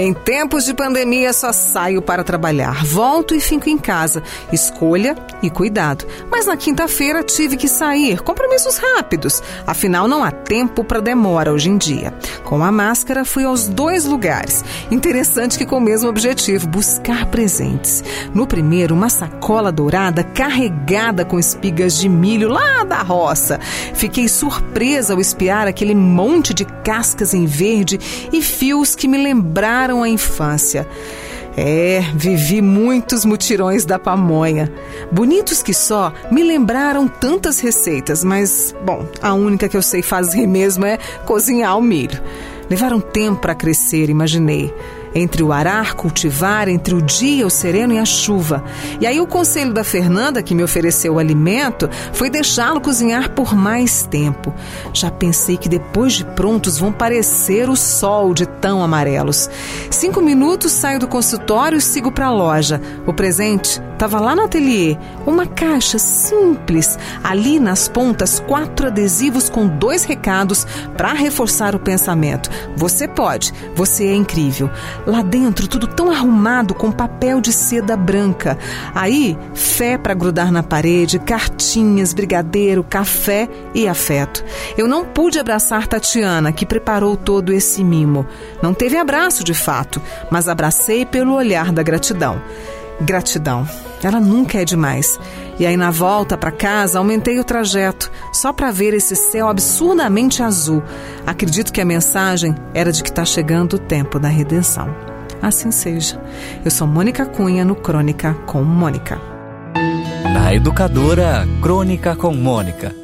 Em tempos de pandemia, só saio para trabalhar. Volto e fico em casa. Escolha e cuidado. Mas na quinta-feira tive que sair. Compromissos rápidos. Afinal, não há tempo para demora hoje em dia. Com a máscara, fui aos dois lugares. Interessante que com o mesmo objetivo, buscar presentes. No primeiro, uma sacola dourada carregada com espigas de milho lá da roça. Fiquei surpresa ao espiar aquele monte de cascas em verde e fios que me lembraram a infância. É, vivi muitos mutirões da pamonha. Bonitos que só, me lembraram tantas receitas, mas, bom, a única que eu sei fazer mesmo é cozinhar o milho. Levaram tempo para crescer, imaginei entre o arar, cultivar, entre o dia, o sereno e a chuva. E aí o conselho da Fernanda, que me ofereceu o alimento, foi deixá-lo cozinhar por mais tempo. Já pensei que depois de prontos vão parecer o sol de tão amarelos. Cinco minutos saio do consultório e sigo para a loja. O presente estava lá no ateliê, uma caixa simples. Ali nas pontas, quatro adesivos com dois recados para reforçar o pensamento. Você pode, você é incrível. Lá dentro, tudo tão arrumado com papel de seda branca. Aí, fé para grudar na parede, cartinhas, brigadeiro, café e afeto. Eu não pude abraçar Tatiana, que preparou todo esse mimo. Não teve abraço de fato, mas abracei pelo olhar da gratidão. Gratidão. Ela nunca é demais. E aí na volta para casa aumentei o trajeto só para ver esse céu absurdamente azul. Acredito que a mensagem era de que está chegando o tempo da redenção. Assim seja. Eu sou Mônica Cunha no Crônica com Mônica. Na Educadora Crônica com Mônica.